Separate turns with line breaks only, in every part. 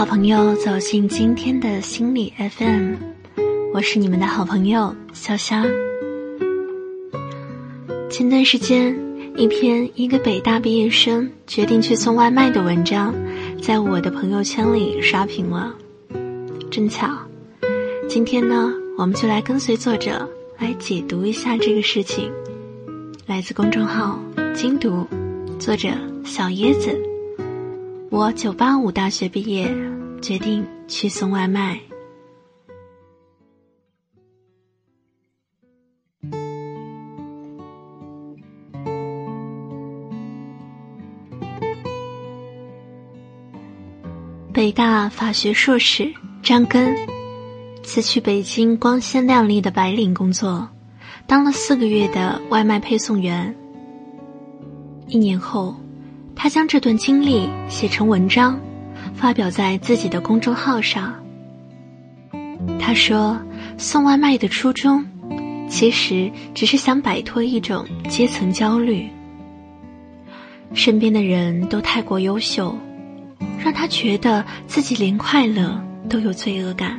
好朋友走进今天的心理 FM，我是你们的好朋友潇潇。前段时间，一篇一个北大毕业生决定去送外卖的文章，在我的朋友圈里刷屏了。正巧，今天呢，我们就来跟随作者来解读一下这个事情。来自公众号“精读”，作者小椰子。我九八五大学毕业，决定去送外卖。北大法学硕士张根，辞去北京光鲜亮丽的白领工作，当了四个月的外卖配送员。一年后，他将这段经历写成文章，发表在自己的公众号上。他说：“送外卖的初衷，其实只是想摆脱一种阶层焦虑。身边的人都太过优秀。”让他觉得自己连快乐都有罪恶感。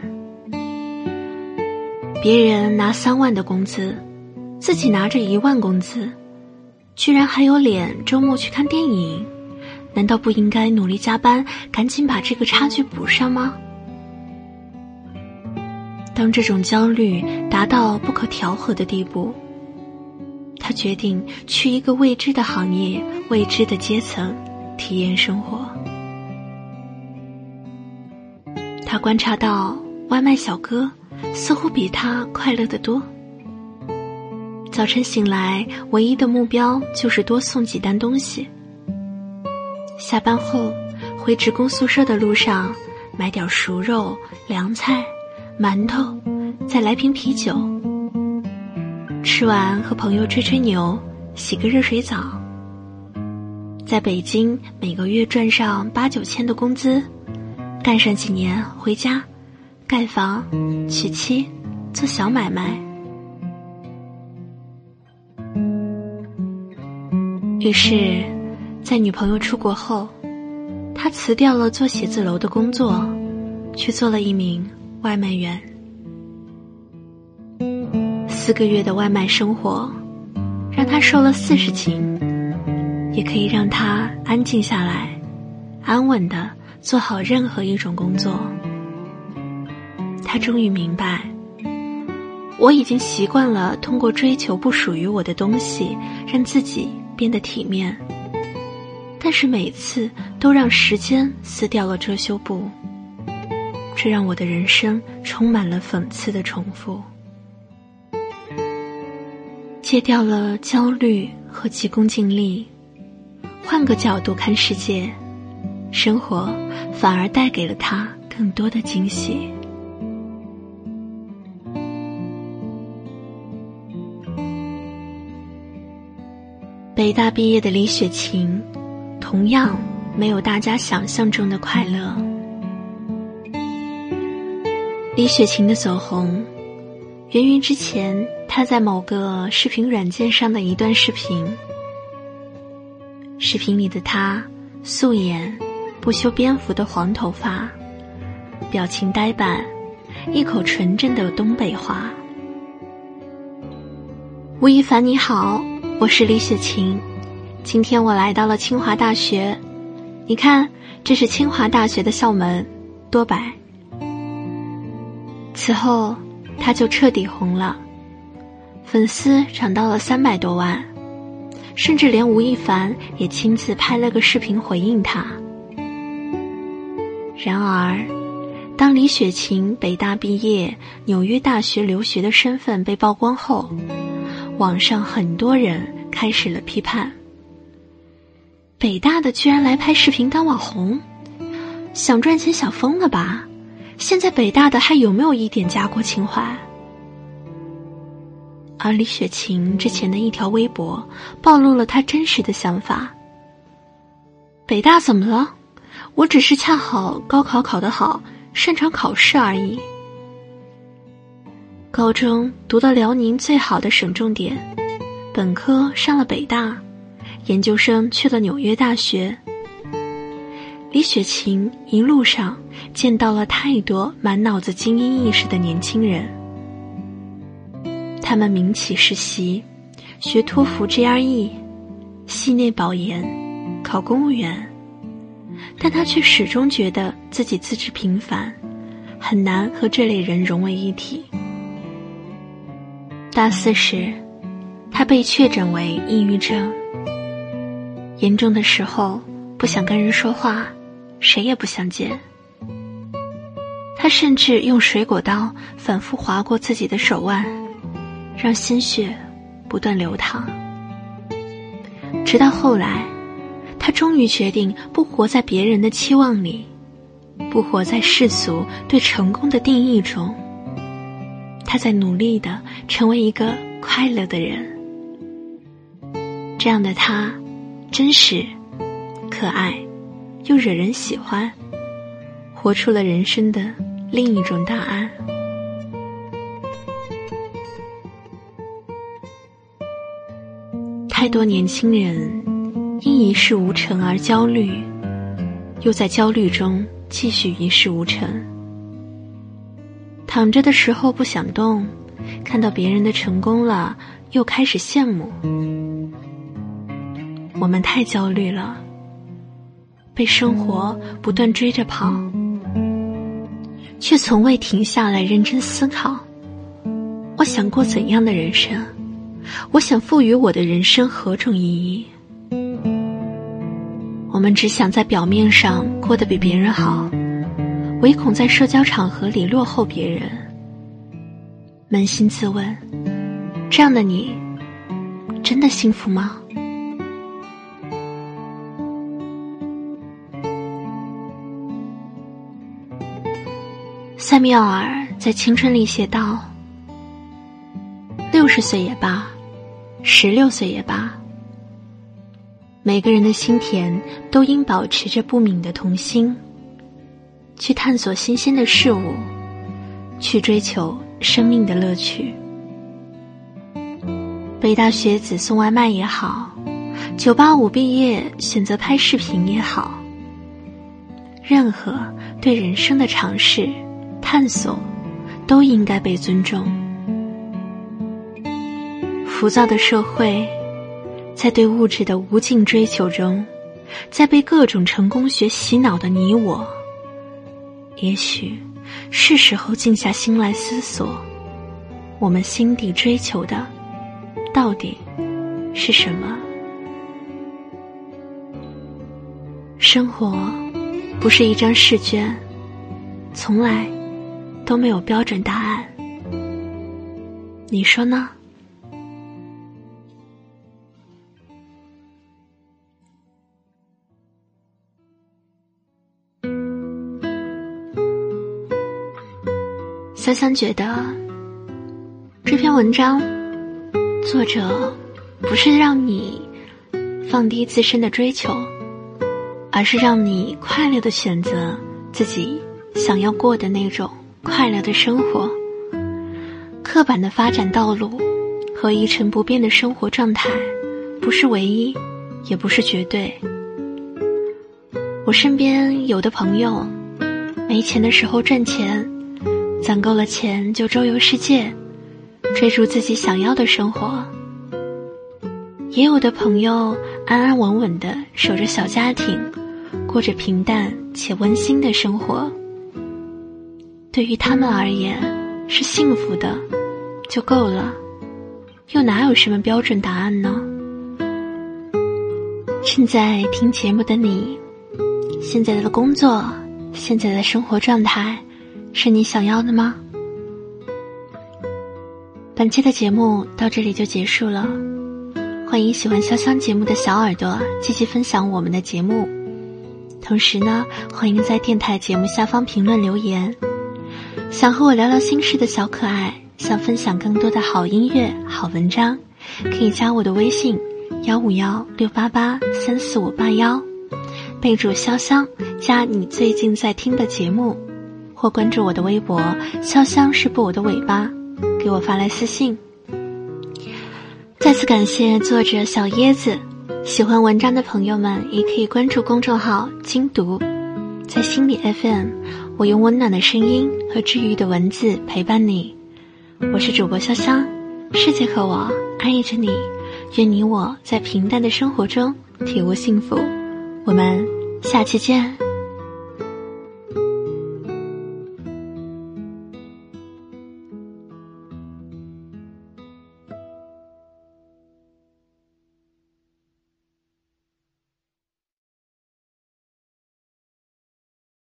别人拿三万的工资，自己拿着一万工资，居然还有脸周末去看电影？难道不应该努力加班，赶紧把这个差距补上吗？当这种焦虑达到不可调和的地步，他决定去一个未知的行业、未知的阶层体验生活。他观察到，外卖小哥似乎比他快乐得多。早晨醒来，唯一的目标就是多送几单东西。下班后，回职工宿舍的路上，买点熟肉、凉菜、馒头，再来瓶啤酒。吃完和朋友吹吹牛，洗个热水澡。在北京，每个月赚上八九千的工资。干上几年，回家，盖房，娶妻，做小买卖。于是，在女朋友出国后，他辞掉了做写字楼的工作，去做了一名外卖员。四个月的外卖生活，让他瘦了四十斤，也可以让他安静下来，安稳的。做好任何一种工作，他终于明白，我已经习惯了通过追求不属于我的东西，让自己变得体面。但是每次都让时间撕掉了遮羞布，这让我的人生充满了讽刺的重复。戒掉了焦虑和急功近利，换个角度看世界。生活反而带给了他更多的惊喜。北大毕业的李雪琴，同样没有大家想象中的快乐。李雪琴的走红，源于之前她在某个视频软件上的一段视频。视频里的她素颜。不修边幅的黄头发，表情呆板，一口纯正的东北话。吴亦凡你好，我是李雪琴，今天我来到了清华大学，你看，这是清华大学的校门，多白。此后，他就彻底红了，粉丝涨到了三百多万，甚至连吴亦凡也亲自拍了个视频回应他。然而，当李雪琴北大毕业、纽约大学留学的身份被曝光后，网上很多人开始了批判：北大的居然来拍视频当网红，想赚钱想疯了吧？现在北大的还有没有一点家国情怀？而李雪琴之前的一条微博暴露了她真实的想法：北大怎么了？我只是恰好高考考得好，擅长考试而已。高中读到辽宁最好的省重点，本科上了北大，研究生去了纽约大学。李雪琴一路上见到了太多满脑子精英意识的年轻人，他们民企实习，学托福 GRE，系内保研，考公务员，但他却始终觉得自己资质平凡，很难和这类人融为一体。大四时，他被确诊为抑郁症，严重的时候不想跟人说话。谁也不想见。他甚至用水果刀反复划过自己的手腕，让鲜血不断流淌。直到后来，他终于决定不活在别人的期望里，不活在世俗对成功的定义中。他在努力的成为一个快乐的人。这样的他，真实，可爱。又惹人喜欢，活出了人生的另一种答案。太多年轻人因一事无成而焦虑，又在焦虑中继续一事无成。躺着的时候不想动，看到别人的成功了，又开始羡慕。我们太焦虑了。被生活不断追着跑，却从未停下来认真思考：我想过怎样的人生？我想赋予我的人生何种意义？我们只想在表面上过得比别人好，唯恐在社交场合里落后别人。扪心自问：这样的你，真的幸福吗？塞缪尔在《青春》里写道：“六十岁也罢，十六岁也罢，每个人的心田都应保持着不泯的童心，去探索新鲜的事物，去追求生命的乐趣。北大学子送外卖也好，九八五毕业选择拍视频也好，任何对人生的尝试。”探索，都应该被尊重。浮躁的社会，在对物质的无尽追求中，在被各种成功学洗脑的你我，也许是时候静下心来思索：我们心底追求的，到底是什么？生活不是一张试卷，从来。都没有标准答案，你说呢？香香觉得这篇文章作者不是让你放低自身的追求，而是让你快乐的选择自己想要过的那种。快乐的生活，刻板的发展道路和一成不变的生活状态，不是唯一，也不是绝对。我身边有的朋友，没钱的时候赚钱，攒够了钱就周游世界，追逐自己想要的生活；也有的朋友安安稳稳的守着小家庭，过着平淡且温馨的生活。对于他们而言，是幸福的，就够了，又哪有什么标准答案呢？正在听节目的你，现在的工作，现在的生活状态，是你想要的吗？本期的节目到这里就结束了，欢迎喜欢潇湘节目的小耳朵积极分享我们的节目，同时呢，欢迎在电台节目下方评论留言。想和我聊聊心事的小可爱，想分享更多的好音乐、好文章，可以加我的微信：幺五幺六八八三四五八幺，备注“潇湘”，加你最近在听的节目，或关注我的微博“潇湘是不我的尾巴”，给我发来私信。再次感谢作者小椰子，喜欢文章的朋友们也可以关注公众号“精读”，在心理 FM，我用温暖的声音和治愈的文字陪伴你。我是主播潇潇，世界和我爱着你，愿你我在平淡的生活中体悟幸福。我们下期见。